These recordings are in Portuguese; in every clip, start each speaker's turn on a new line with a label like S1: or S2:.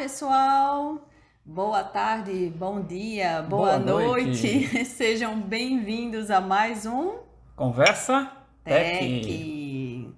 S1: pessoal! Boa tarde, bom dia, boa,
S2: Boa
S1: noite.
S2: noite.
S1: Sejam bem-vindos a mais um
S2: Conversa
S1: Tech.
S2: Tech.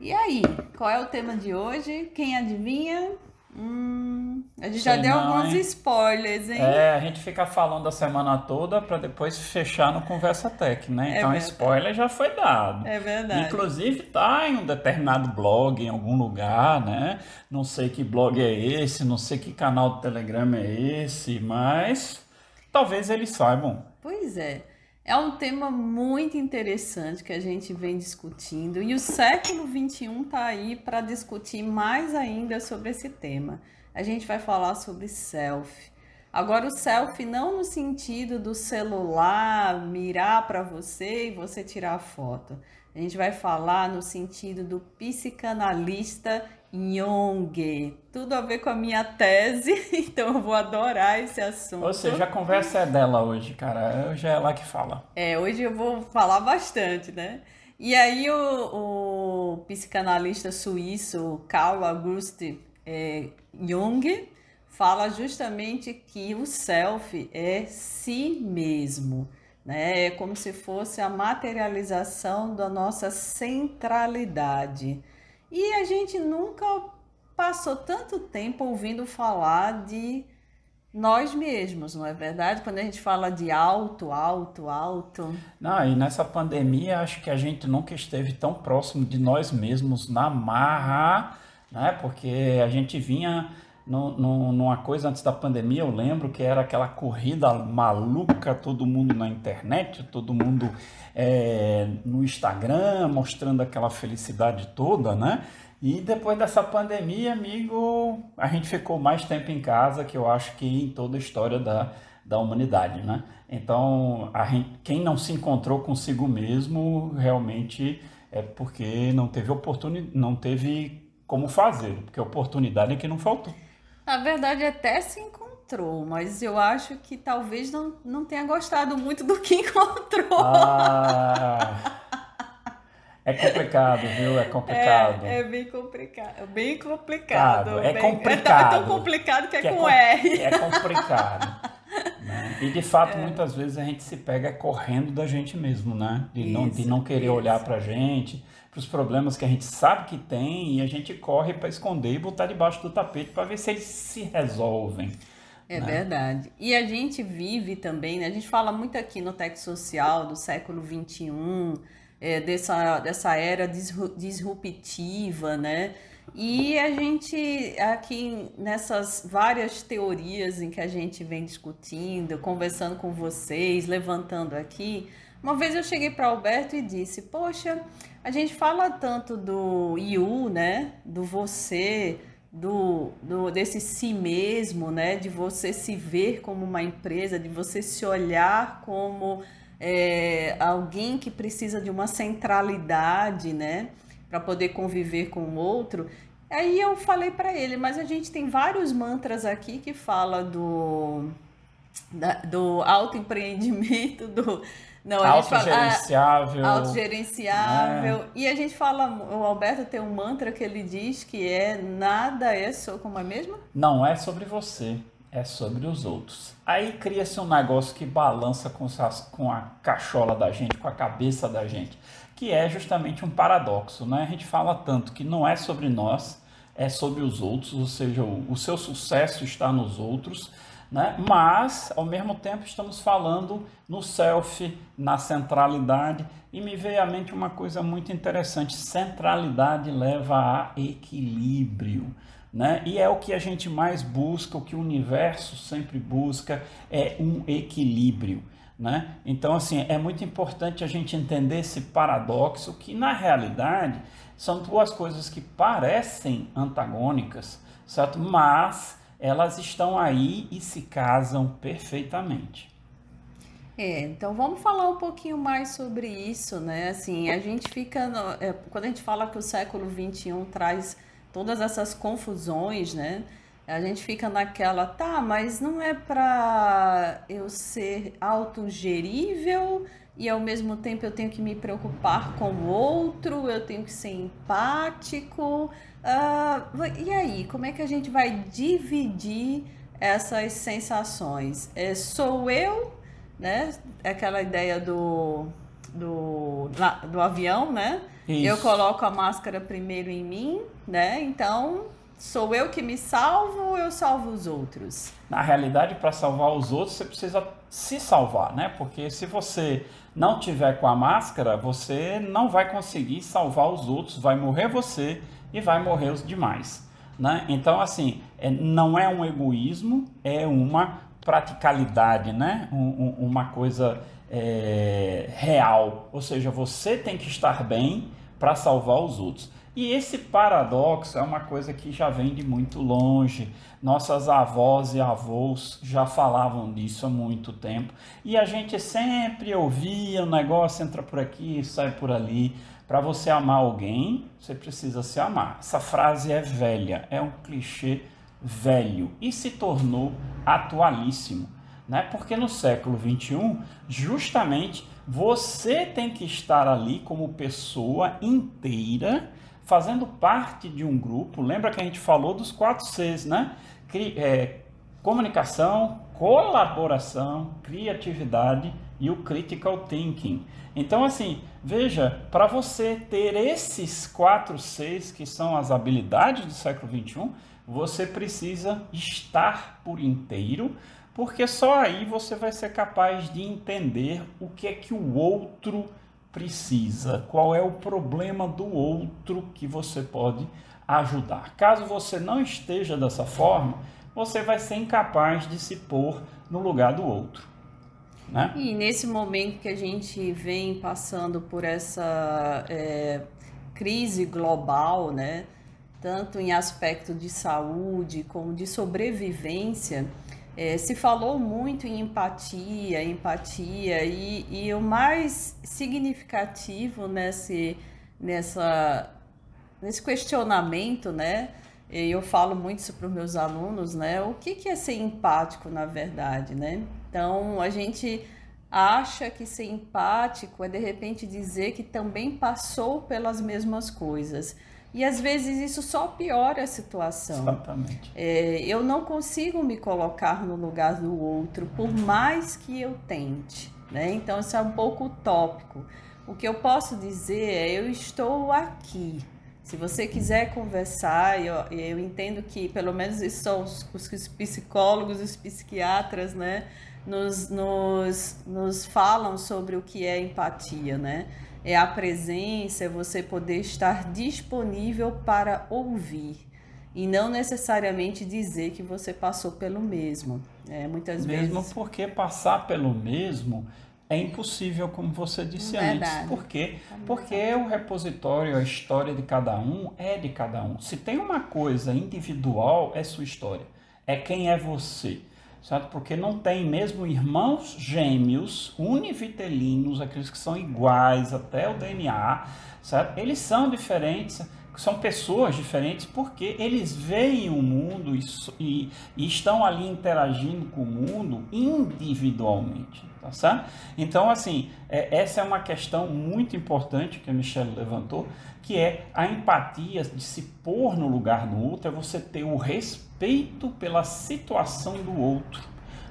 S1: E aí, qual é o tema de hoje? Quem adivinha? Hum, a gente já
S2: Sei
S1: deu
S2: não,
S1: alguns
S2: hein?
S1: spoilers, hein?
S2: É, a gente fica falando a semana toda para depois fechar no Conversa Tech, né?
S1: É
S2: Então,
S1: verdade.
S2: spoiler já foi dado.
S1: É verdade.
S2: Inclusive tá em um determinado blog, em algum lugar, né? Não sei que blog é esse, não sei que canal do Telegram é esse, mas talvez eles saibam.
S1: Pois é. É um tema muito interessante que a gente vem discutindo e o século XXI está aí para discutir mais ainda sobre esse tema. A gente vai falar sobre selfie. Agora, o selfie não no sentido do celular mirar para você e você tirar a foto. A gente vai falar no sentido do psicanalista Jung. Tudo a ver com a minha tese, então eu vou adorar esse assunto.
S2: Ou seja, a conversa é dela hoje, cara. Hoje é ela que fala.
S1: É, hoje eu vou falar bastante, né? E aí o, o psicanalista suíço Carl August é, Jung fala justamente que o self é si mesmo, né? É como se fosse a materialização da nossa centralidade. E a gente nunca passou tanto tempo ouvindo falar de nós mesmos, não é verdade? Quando a gente fala de alto, alto, alto.
S2: Não, e nessa pandemia acho que a gente nunca esteve tão próximo de nós mesmos na marra, né? Porque a gente vinha no, no- numa coisa antes da pandemia, eu lembro que era aquela corrida maluca, todo mundo na internet, todo mundo é, no Instagram, mostrando aquela felicidade toda, né? E depois dessa pandemia, amigo, a gente ficou mais tempo em casa que eu acho que em toda a história da, da humanidade, né? Então, gente, quem não se encontrou consigo mesmo, realmente é porque não teve oportunidade, não teve como fazer, porque oportunidade é que não faltou.
S1: Na verdade, até se encontrou, mas eu acho que talvez não, não tenha gostado muito do que encontrou.
S2: Ah, é complicado, viu? É complicado.
S1: É, é bem complicado, bem complicado.
S2: É
S1: bem-
S2: complicado.
S1: É tão complicado que é,
S2: Que
S1: com
S2: com-
S1: R.
S2: É complicado. né? E de fato, muitas vezes a gente se pega correndo da gente mesmo, né? De não, de
S1: Isso,
S2: não querer
S1: isso.
S2: olhar pra gente, pros problemas que a gente sabe que tem e a gente corre para esconder e botar debaixo do tapete para ver se eles se resolvem.
S1: É
S2: né?
S1: verdade. E a gente vive também, né? A gente fala muito aqui no Tech Social do século XXI, é, dessa, dessa era disru- disruptiva, né? E a gente, aqui nessas várias teorias em que a gente vem discutindo, conversando com vocês, levantando aqui, uma vez eu cheguei para Alberto e disse: Poxa, a gente fala tanto do you, né? Do você, do, do desse si mesmo, né? De você se ver como uma empresa, de você se olhar como é, alguém que precisa de uma centralidade, né? Para poder conviver com o outro. Aí eu falei para ele, mas a gente tem vários mantras aqui que fala do da- do autoempreendimento, do não, a gente fala ah,
S2: Autogerenciável.
S1: autogerenciável. E a gente fala, o Alberto tem um mantra que ele diz que é nada é só como é mesmo?
S2: Não é sobre você, é sobre os outros. Aí cria-se um negócio que balança com, com a cachola da gente, com a cabeça da gente, que é justamente um paradoxo, né? A gente fala tanto que não é sobre nós, é sobre os outros, ou seja, o, o seu sucesso está nos outros, né? Mas, ao mesmo tempo, estamos falando no self, na centralidade, e me veio à mente uma coisa muito interessante: centralidade leva a equilíbrio né? E é o que a gente mais busca, o que o universo sempre busca é um equilíbrio, né? Então assim, é muito importante a gente entender esse paradoxo que na realidade são duas coisas que parecem antagônicas, certo? Mas elas estão aí e se casam perfeitamente.
S1: É, então vamos falar um pouquinho mais sobre isso, né? Assim, a gente fica. no- é, quando a gente fala que o século XXI traz todas essas confusões, né? a gente fica naquela, tá, mas não é para eu ser autogerível e ao mesmo tempo eu tenho que me preocupar com o outro, eu tenho que ser empático. Uh, e aí, como é que a gente vai dividir essas sensações? É, sou eu, né? Aquela ideia do, do, do avião, né? Isso. Eu coloco a máscara primeiro em mim, né? Então Sou eu que me salvo ou eu salvo os outros?
S2: Na realidade, para salvar os outros, você precisa se salvar, né? Porque se você não tiver com a máscara, você não vai conseguir salvar os outros, vai morrer você e vai morrer os demais, né? Então, assim, é, não é um egoísmo, é uma praticalidade, né? Um, um, uma coisa é, real. Ou seja, você tem que estar bem para salvar os outros. E esse paradoxo é uma coisa que já vem de muito longe. Nossas avós e avós já falavam disso há muito tempo. E a gente sempre ouvia o negócio entra por aqui, sai por ali. Para você amar alguém, você precisa se amar. Essa frase é velha, é um clichê velho e se tornou atualíssimo. Né? Porque no século 21, justamente você tem que estar ali como pessoa inteira fazendo parte de um grupo. Lembra que a gente falou dos quatro Cs, né? É, comunicação, colaboração, criatividade e o critical thinking. Então, assim, veja, para você ter esses quatro Cs, que são as habilidades do século XXI, você precisa estar por inteiro, porque só aí você vai ser capaz de entender o que é que o outro precisa, qual é o problema do outro que você pode ajudar. Caso você não esteja dessa forma, você vai ser incapaz de se pôr no lugar do outro. Né?
S1: E nesse momento que a gente vem passando por essa é, crise global, né, tanto em aspecto de saúde como de sobrevivência, é, se falou muito em empatia, empatia, e, e o mais significativo nesse, nessa, nesse questionamento, né? Eu falo muito isso para os meus alunos, né? O que, que é ser empático, na verdade, né? Então, a gente acha que ser empático é, de repente, dizer que também passou pelas mesmas coisas. E às vezes isso só piora a situação.
S2: Exatamente.
S1: É, eu não consigo me colocar no lugar do outro, por eu que eu tente. Né? Então, isso é um pouco utópico. O que eu posso dizer é: eu estou aqui. Se você quiser conversar, eu, eu entendo que, pelo menos, isso são os, os psicólogos, os psiquiatras, né? Nos, nos, nos falam sobre o que é empatia, né? é a presença, é você poder estar disponível para ouvir e não necessariamente dizer que você passou pelo mesmo. É, muitas
S2: mesmo
S1: vezes.
S2: porque passar pelo mesmo é impossível, como você disse Verdade. antes. Por quê? Porque o repositório, a história de cada um é de cada um. Se tem uma coisa individual, é sua história. É quem é você certo? Porque não tem mesmo irmãos gêmeos univitelinos, aqueles que são iguais até o DNA, certo? Eles são diferentes, são pessoas diferentes porque eles veem o mundo e, e, e estão ali interagindo com o mundo individualmente, tá? Então, assim, é, essa é uma questão muito importante que a Michelle levantou, que é a empatia de se pôr no lugar do outro, é você ter o respeito pela situação do outro,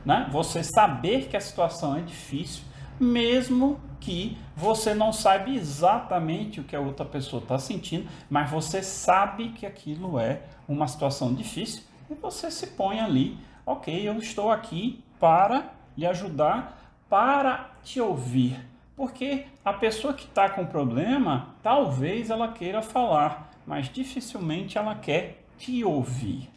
S2: né? Você saber que a situação é difícil, mesmo que você não saiba exatamente o que a outra pessoa está sentindo, mas você sabe que aquilo é uma situação difícil e você se põe ali, ok, eu estou aqui para lhe ajudar, para te ouvir porque a pessoa que está com problema, talvez ela queira falar, mas dificilmente ela quer te ouvir,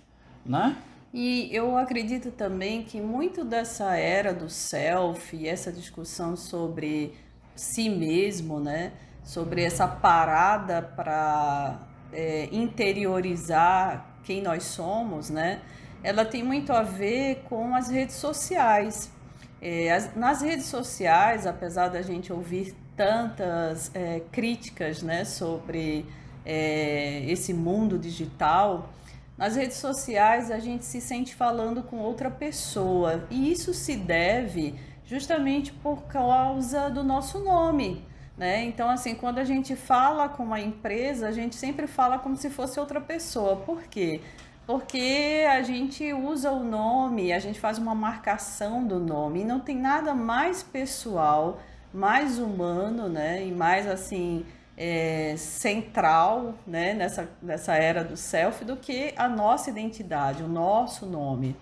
S2: né?
S1: E eu acredito também que muito dessa era do self, essa discussão sobre si mesmo, né? Sobre essa parada para é, interiorizar quem nós somos, né? Ela tem muito a ver com as redes sociais. É, as, nas redes sociais, apesar da gente ouvir tantas é, críticas né, sobre é, esse mundo digital, nas redes sociais a gente se sente falando com outra pessoa e isso se deve justamente por causa do nosso nome. Né? Então, assim, quando a gente fala com uma empresa, a gente sempre fala como se fosse outra pessoa. Por quê? A gente usa o nome, a gente faz uma marcação do nome e não tem nada mais pessoal, mais humano, né? E mais assim é, central, né? Nessa, nessa era do selfie do que a nossa identidade, o nosso nome.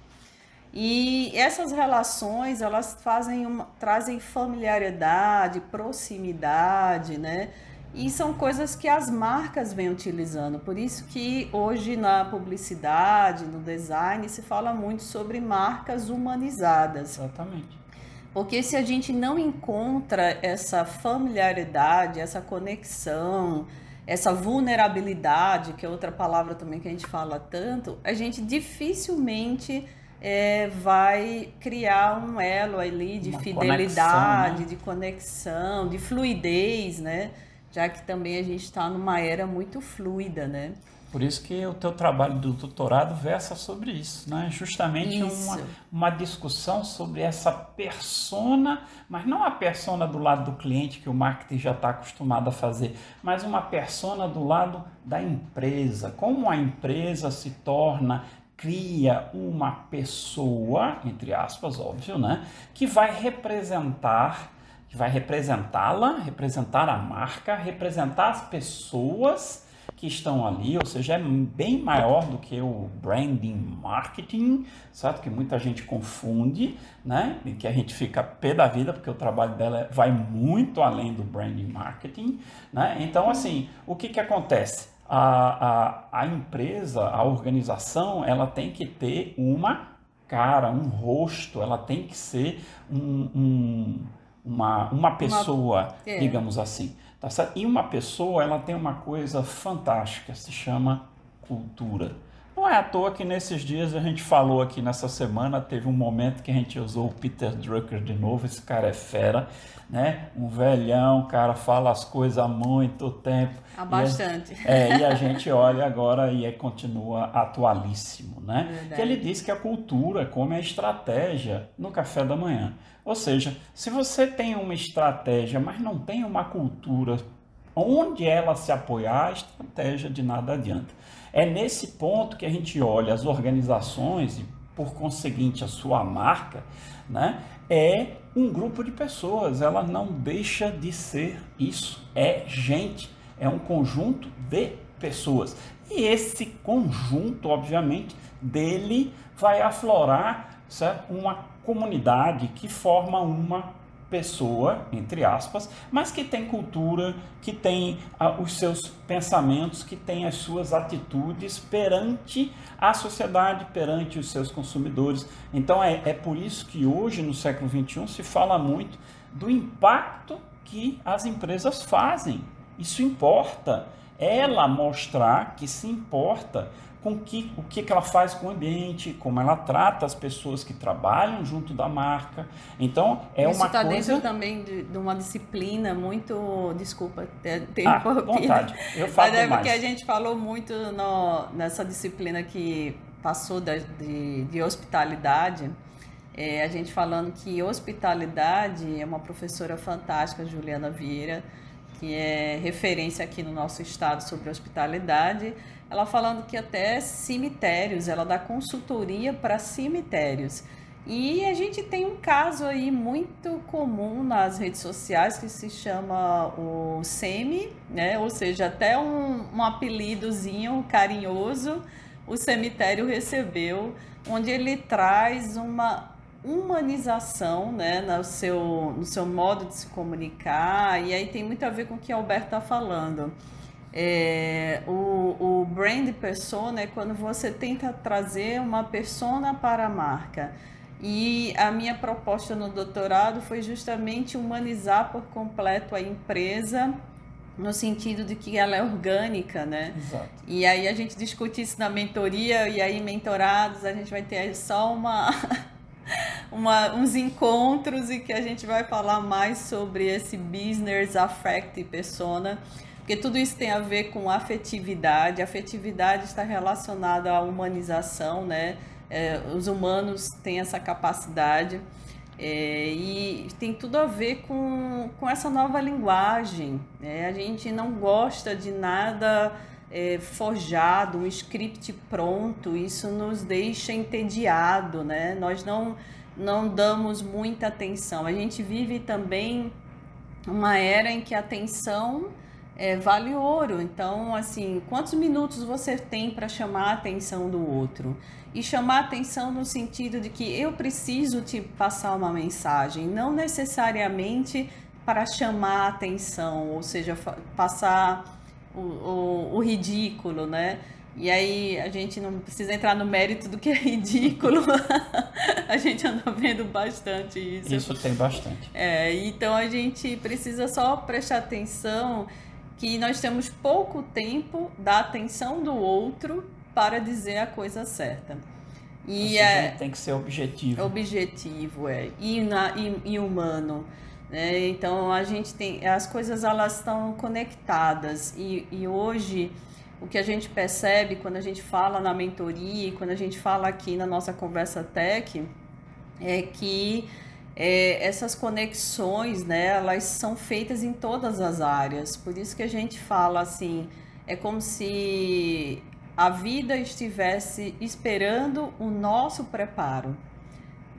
S1: E essas relações, elas fazem uma, trazem familiaridade, proximidade, né? E são coisas que as marcas vêm utilizando. Por isso que hoje na publicidade, no design, se fala muito sobre marcas humanizadas.
S2: Exatamente.
S1: Porque se a gente não encontra essa familiaridade, essa conexão, essa vulnerabilidade, que é outra palavra também que a gente fala tanto, a gente dificilmente é, vai criar um elo ali de Uma fidelidade, conexão, né? de conexão, de fluidez, né? Já que também a gente está numa era muito fluida, né?
S2: Por isso que o teu trabalho do doutorado versa sobre isso, né? Justamente isso. Uma, uma discussão sobre essa persona, mas não a persona do lado do cliente que o marketing já está acostumado a fazer, mas uma persona do lado da empresa. Como a empresa se torna cria uma pessoa, entre aspas, óbvio, né, que vai representar, vai representá-la, representar a marca, representar as pessoas que estão ali, ou seja, é bem maior do que o branding marketing, certo? Que muita gente confunde, né? E que a gente fica pé da vida, porque o trabalho dela vai muito além do branding marketing, né? Então, assim, o que que acontece? a, a, a empresa, a organização, ela tem que ter uma cara, um rosto, ela tem que ser um, um, uma, uma pessoa, uma, é. digamos assim. Tá? E uma pessoa, ela tem uma coisa fantástica, se chama cultura. Não é à toa que nesses dias a gente falou aqui nessa semana, teve um momento que a gente usou o Peter Drucker de novo, esse cara é fera, né? Um velhão, o cara fala as coisas há muito tempo.
S1: Há bastante.
S2: E a, é, e a gente olha agora e é, continua atualíssimo, né? Verdade. Que ele diz que a cultura come a estratégia no café da manhã. Ou seja, se você tem uma estratégia, mas não tem uma cultura onde ela se apoiar, a estratégia de nada adianta. É nesse ponto que a gente olha as organizações e, por conseguinte, a sua marca, né? É um grupo de pessoas, ela não deixa de ser isso. É gente, é um conjunto de pessoas. E esse conjunto, obviamente, dele vai aflorar certo? uma comunidade que forma uma pessoa, entre aspas, mas que tem cultura, que tem ah, os seus pensamentos, que tem as suas atitudes perante a sociedade, perante os seus consumidores. Então é, é por isso que hoje, no século XXI, se fala muito do impacto que as empresas fazem. Isso importa. Ela mostrar que se importa com que, o que, que ela faz com o ambiente, como ela trata as pessoas que trabalham junto da marca. Então, é
S1: Isso
S2: uma
S1: tá
S2: coisa...
S1: dentro também de, de, uma disciplina muito... Desculpa ter
S2: ah, vontade. Eu falo
S1: Mas é
S2: mais.
S1: porque a gente falou muito no, nessa disciplina que passou da, de, de hospitalidade, é, a gente falando que hospitalidade é uma professora fantástica, Juliana Vieira, que é referência aqui no nosso estado sobre hospitalidade, ela falando que até cemitérios, ela dá consultoria para cemitérios. E a gente tem um caso aí muito comum nas redes sociais que se chama o SEMI, né? Ou seja, até um, um apelidozinho carinhoso o cemitério recebeu, onde ele traz uma humanização né, no, seu, no seu modo de se comunicar, e aí tem muito a ver com o que a Alberto está falando. É, o, o brand persona é quando você tenta trazer uma persona para a marca. E a minha proposta no doutorado foi justamente humanizar por completo a empresa no sentido de que ela é orgânica, né?
S2: Exato.
S1: E aí a gente discute isso na mentoria e aí mentorados a gente vai ter só uma, uma uns encontros e que a gente vai falar mais sobre esse business affect persona porque tudo isso tem a ver com afetividade. Afetividade está relacionada à humanização, né? É, os humanos têm essa capacidade. É, e tem tudo a ver com, com essa nova linguagem. Né? A gente não gosta de nada é, forjado, um script pronto, isso nos deixa entediado, né? Nós não, não damos muita atenção. A gente vive também uma era em que a atenção é, vale ouro. Então, assim, quantos minutos você tem para chamar a atenção do outro? E chamar a atenção no sentido de que eu preciso te passar uma mensagem, não necessariamente para chamar a atenção, ou seja, passar o, o, o ridículo, né? E aí a gente não precisa entrar no mérito do que é ridículo. a gente anda vendo bastante isso.
S2: Isso tem bastante.
S1: É, então a gente precisa só prestar atenção que nós temos pouco tempo da atenção do outro para dizer a coisa certa.
S2: E é, tem que ser objetivo.
S1: Objetivo, é. E, na, e, e humano. Né? Então a gente tem. As coisas elas estão conectadas. E, e hoje o que a gente percebe quando a gente fala na mentoria, quando a gente fala aqui na nossa conversa tech, é que é, essas conexões, né, elas são feitas em todas as áreas. Por isso que a gente fala assim, é como se a vida estivesse esperando o nosso preparo.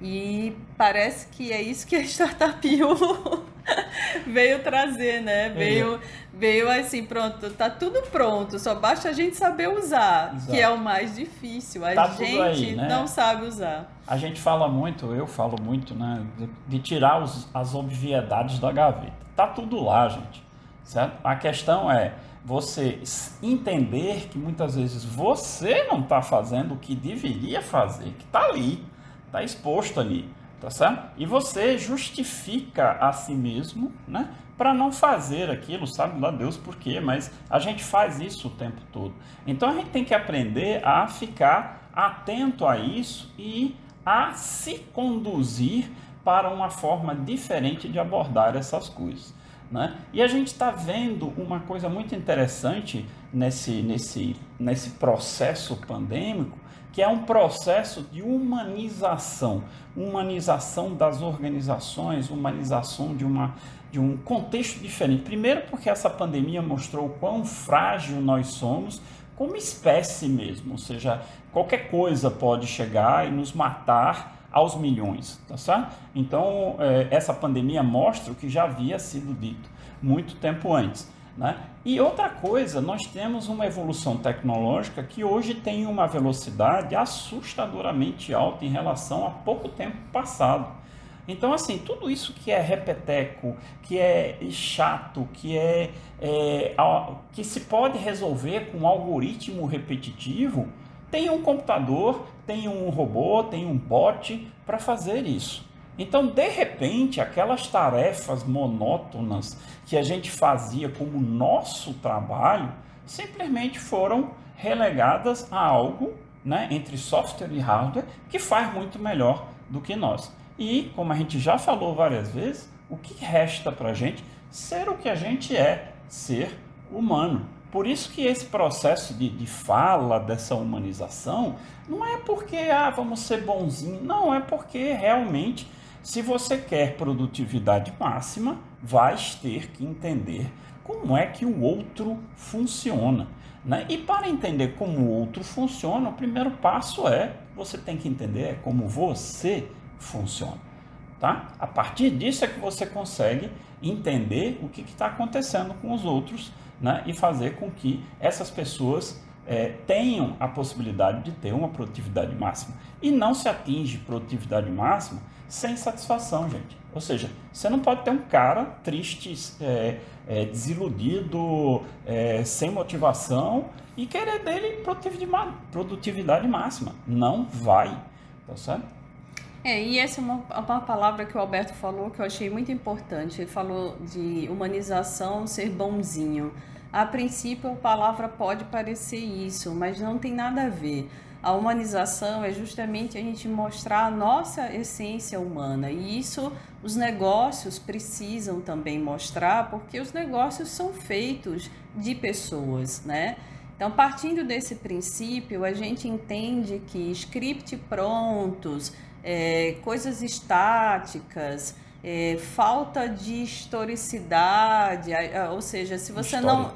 S1: E parece que é isso que a Startup veio trazer, né? Veio, é. veio assim, pronto, tá tudo pronto, só basta a gente saber usar, Exato. que é o mais difícil. A tá gente aí, né? não sabe usar.
S2: A gente fala muito, eu falo muito, né? De, de tirar os, as obviedades da gaveta. Tá tudo lá, gente. Certo? A questão é você entender que muitas vezes você não está fazendo o que deveria fazer, que está ali, está exposto ali tá certo? E você justifica a si mesmo, né? Para não fazer aquilo, sabe lá Deus por quê, mas a gente faz isso o tempo todo. Então a gente tem que aprender a ficar atento a isso e a se conduzir para uma forma diferente de abordar essas coisas. Né? E a gente está vendo uma coisa muito interessante nesse, nesse, nesse processo pandêmico, que é um processo de humanização, humanização das organizações, humanização de, uma, de um contexto diferente. Primeiro, porque essa pandemia mostrou o quão frágil nós somos como espécie mesmo, ou seja, qualquer coisa pode chegar e nos matar aos milhões, tá certo? Então, é, essa pandemia mostra o que já havia sido dito muito tempo antes. Né? E outra coisa, nós temos uma evolução tecnológica que hoje tem uma velocidade assustadoramente alta em relação a pouco tempo passado. Então, assim, tudo isso que é repeteco, que é chato, que é, é que se pode resolver com um algoritmo repetitivo, tem um computador, tem um robô, tem um bot para fazer isso. Então, de repente, aquelas tarefas monótonas que a gente fazia como nosso trabalho simplesmente foram relegadas a algo, né, entre software e hardware, que faz muito melhor do que nós. E, como a gente já falou várias vezes, o que resta para a gente ser o que a gente é, ser humano. Por isso que esse processo de, de fala, dessa humanização, não é porque ah, vamos ser bonzinhos, não, é porque realmente se você quer produtividade máxima, vai ter que entender como é que o outro funciona. Né? E para entender como o outro funciona, o primeiro passo é você tem que entender como você funciona. Tá? A partir disso é que você consegue entender o que está acontecendo com os outros né? e fazer com que essas pessoas é, tenham a possibilidade de ter uma produtividade máxima. E não se atinge produtividade máxima sem satisfação, gente. Ou seja, você não pode ter um cara triste, é, é, desiludido, é, sem motivação e querer dele produtividade máxima. Não vai, tá certo?
S1: É, e essa é uma, uma palavra que o Alberto falou que eu achei muito importante. Ele falou de humanização, ser bonzinho. A princípio, a palavra pode parecer isso, mas não tem nada a ver. A humanização é justamente a gente mostrar a nossa essência humana e isso os negócios precisam também mostrar, porque os negócios são feitos de pessoas, né? Então, partindo desse princípio, a gente entende que script prontos, é, coisas estáticas, é, falta de historicidade, ou seja, se você não.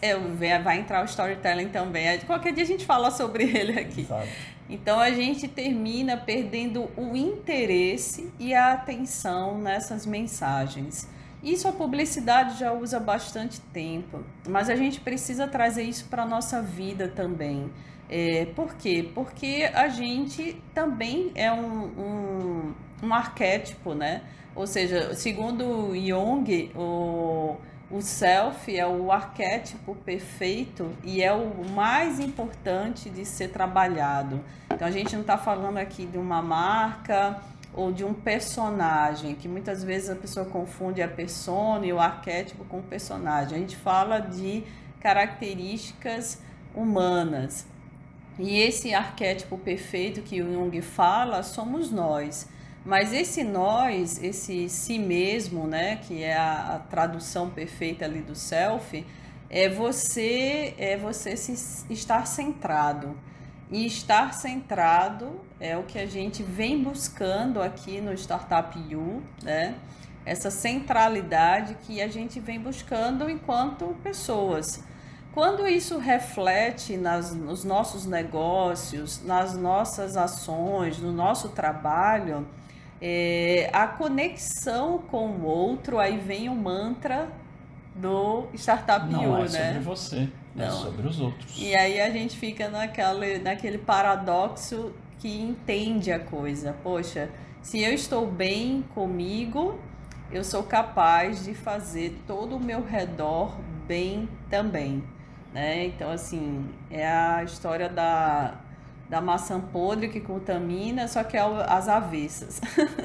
S1: É, vai entrar o storytelling também. Qualquer dia a gente fala sobre ele aqui. Exato. Então a gente termina perdendo o interesse e a atenção nessas mensagens. Isso a publicidade já usa bastante tempo, mas a gente precisa trazer isso para a nossa vida também. É, por quê? Porque a gente também é um, um, um arquétipo, né? Ou seja, segundo Jung, o, o self é o arquétipo perfeito e é o mais importante de ser trabalhado. Então a gente não está falando aqui de uma marca ou de um personagem, que muitas vezes a pessoa confunde a persona e o arquétipo com o personagem. A gente fala de características humanas. E esse arquétipo perfeito que Jung fala somos nós. Mas esse nós, esse si mesmo, né, que é a, a tradução perfeita ali do self, é você é você se estar centrado. E estar centrado é o que a gente vem buscando aqui no Startup U, né? Essa centralidade que a gente vem buscando enquanto pessoas. Quando isso reflete nas, nos nossos negócios, nas nossas ações, no nosso trabalho, é, a conexão com o outro, aí vem o mantra do Startup
S2: Não
S1: U,
S2: é
S1: né?
S2: sobre você, é Não. é sobre os outros.
S1: E aí a gente fica naquele, naquele paradoxo que entende a coisa. Poxa, se eu estou bem comigo, eu sou capaz de fazer todo o meu redor bem também. Né? Então, assim, é a história da, da maçã podre que contamina, só que é as avessas.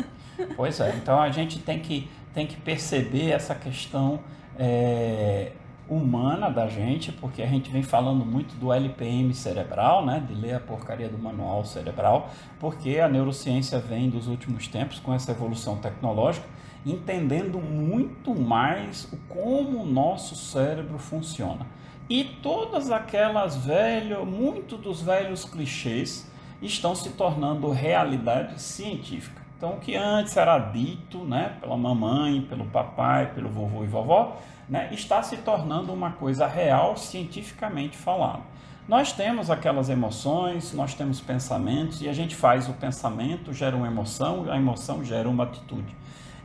S2: pois é, então a gente tem que, tem que perceber essa questão é, humana da gente, porque a gente vem falando muito do LPM cerebral, né, de ler a porcaria do manual cerebral, porque a neurociência vem dos últimos tempos com essa evolução tecnológica, entendendo muito mais como o nosso cérebro funciona. E todas aquelas velhas, muito dos velhos clichês estão se tornando realidade científica. Então, o que antes era dito né, pela mamãe, pelo papai, pelo vovô e vovó, né, está se tornando uma coisa real, cientificamente falada. Nós temos aquelas emoções, nós temos pensamentos, e a gente faz o pensamento, gera uma emoção, a emoção gera uma atitude.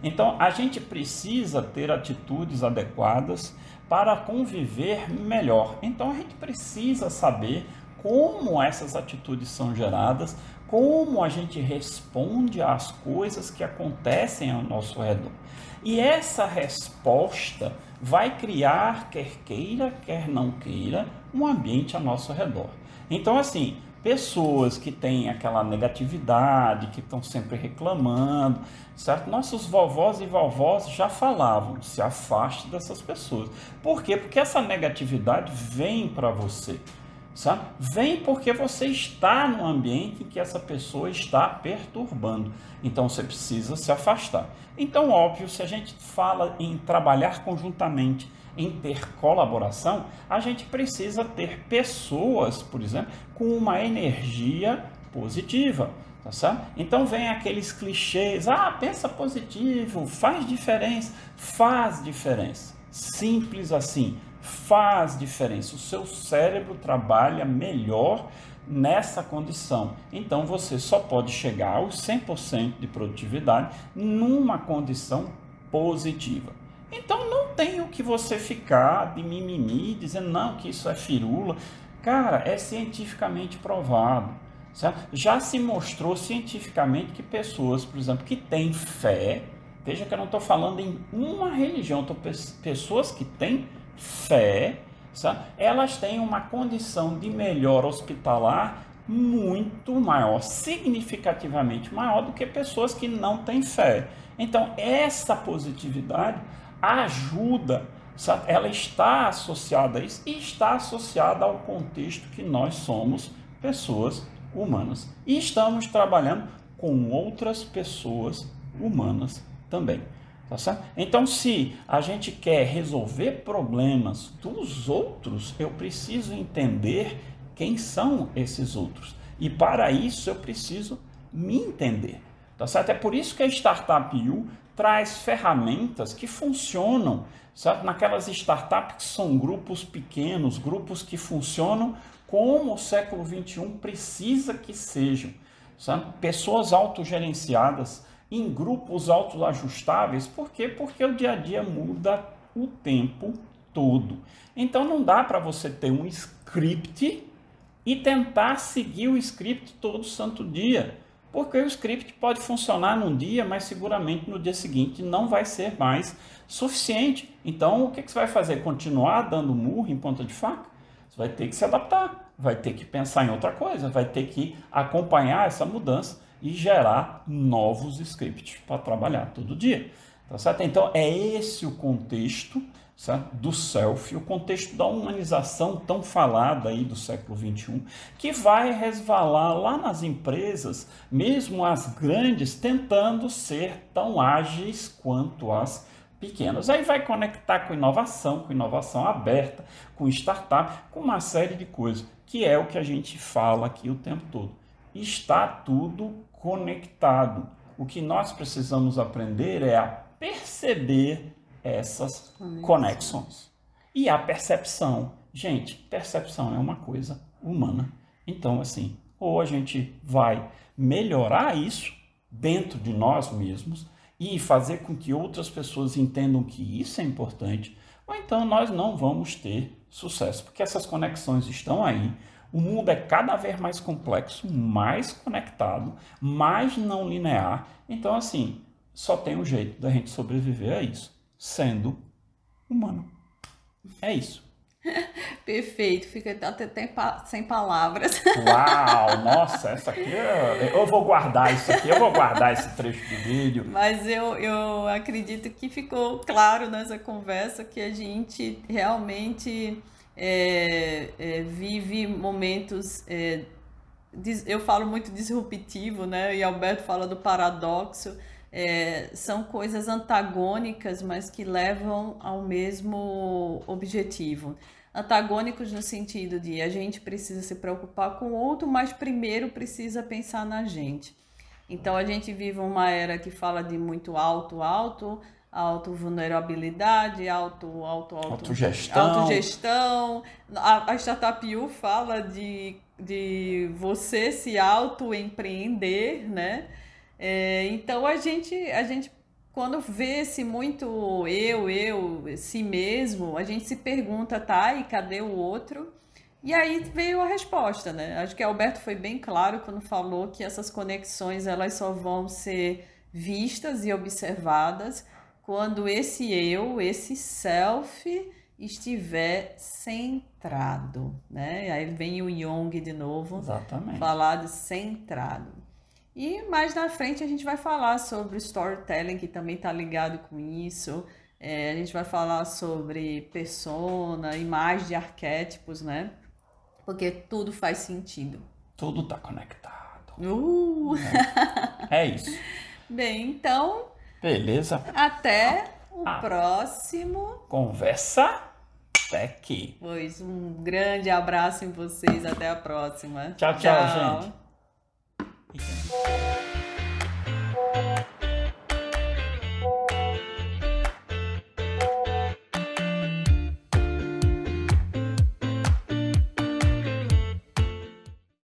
S2: Então, a gente precisa ter atitudes adequadas para conviver melhor. Então a gente precisa saber como essas atitudes são geradas, como a gente responde às coisas que acontecem ao nosso redor. E essa resposta vai criar, quer queira, quer não queira, um ambiente ao nosso redor. Então, assim, pessoas que têm aquela negatividade, que estão sempre reclamando, certo? Nossos vovós e vovós já falavam, se afaste dessas pessoas. Por quê? Porque essa negatividade vem para você, sabe? Vem porque você está num ambiente que essa pessoa está perturbando. Então você precisa se afastar. Então, óbvio, se a gente fala em trabalhar conjuntamente em ter colaboração, a gente precisa ter pessoas, por exemplo, com uma energia positiva. Tá certo? Então vem aqueles clichês, ah, pensa positivo, faz diferença, faz diferença. Simples assim, faz diferença. O seu cérebro trabalha melhor nessa condição. Então você só pode chegar aos 100% de produtividade numa condição positiva. Então não tem o que você ficar de mimimi dizendo não que isso é firula. Cara, é cientificamente provado. Certo? Já se mostrou cientificamente que pessoas, por exemplo, que têm fé, veja que eu não estou falando em uma religião, estou pessoas que têm fé, certo? elas têm uma condição de melhor hospitalar muito maior, significativamente maior do que pessoas que não têm fé. Então, essa positividade ajuda, sabe? ela está associada a isso e está associada ao contexto que nós somos pessoas humanas. E estamos trabalhando com outras pessoas humanas também. Tá certo? Então, se a gente quer resolver problemas dos outros, eu preciso entender quem são esses outros. E para isso eu preciso me entender. Tá certo? É por isso que a Startup U traz ferramentas que funcionam sabe? naquelas startups que são grupos pequenos, grupos que funcionam como o século XXI precisa que sejam. Sabe? Pessoas autogerenciadas em grupos autoajustáveis. Por quê? Porque o dia a dia muda o tempo todo. Então não dá para você ter um script e tentar seguir o script todo santo dia. Porque o script pode funcionar num dia, mas seguramente no dia seguinte não vai ser mais suficiente. Então, o que, que você vai fazer? Continuar dando murro em ponta de faca? Você vai ter que se adaptar, vai ter que pensar em outra coisa, vai ter que acompanhar essa mudança e gerar novos scripts para trabalhar todo dia. Tá certo? Então, é esse o contexto certo? do self, o contexto da humanização tão falada aí do século XXI, que vai resvalar lá nas empresas, mesmo as grandes, tentando ser tão ágeis quanto as pequenas. Aí vai conectar com inovação, com inovação aberta, com startup, com uma série de coisas, que é o que a gente fala aqui o tempo todo. Está tudo conectado. O que nós precisamos aprender é a perceber essas conexões. E a percepção. Gente, percepção é uma coisa humana. Então, assim, ou a gente vai melhorar isso dentro de nós mesmos e fazer com que outras pessoas entendam que isso é importante, ou então nós não vamos ter sucesso, porque essas conexões estão aí. O mundo é cada vez mais complexo, mais conectado, mais não linear. Então, assim, só tem um jeito da gente sobreviver a isso sendo humano. É isso.
S1: Perfeito, fica até sem palavras.
S2: Uau, nossa, essa aqui é... eu vou guardar isso aqui, eu vou guardar esse trecho do vídeo.
S1: Mas eu, eu acredito que ficou claro nessa conversa que a gente realmente é, é, vive momentos. É, eu falo muito disruptivo, né? E Alberto fala do paradoxo é, são coisas antagônicas, mas que levam ao mesmo objetivo. Antagônicos no sentido de a gente precisa se preocupar com o outro, mas primeiro precisa pensar na gente. Então a gente vive uma era que fala de muito alto, alto, auto vulnerabilidade, auto, auto, auto
S2: autogestão.
S1: autogestão. A, a Startup U fala de, de você se auto empreender, né? É, então a gente, a gente quando vê-se muito eu, eu, si mesmo, a gente se pergunta, tá, e cadê o outro? E aí veio a resposta, né? Acho que Alberto foi bem claro quando falou que essas conexões elas só vão ser vistas e observadas quando esse eu, esse self estiver centrado, né? Aí vem o Jung de novo,
S2: Exatamente.
S1: falar de centrado. E mais na frente a gente vai falar sobre storytelling, que também está ligado com isso. É, a gente vai falar sobre persona, imagem de arquétipos, né? Porque tudo faz sentido.
S2: Tudo está conectado.
S1: Uh!
S2: É. é isso.
S1: Bem, então.
S2: Beleza?
S1: Até o ah. próximo.
S2: Conversa Tech.
S1: Pois, um grande abraço em vocês. Até a próxima.
S2: Tchau, tchau, tchau. gente.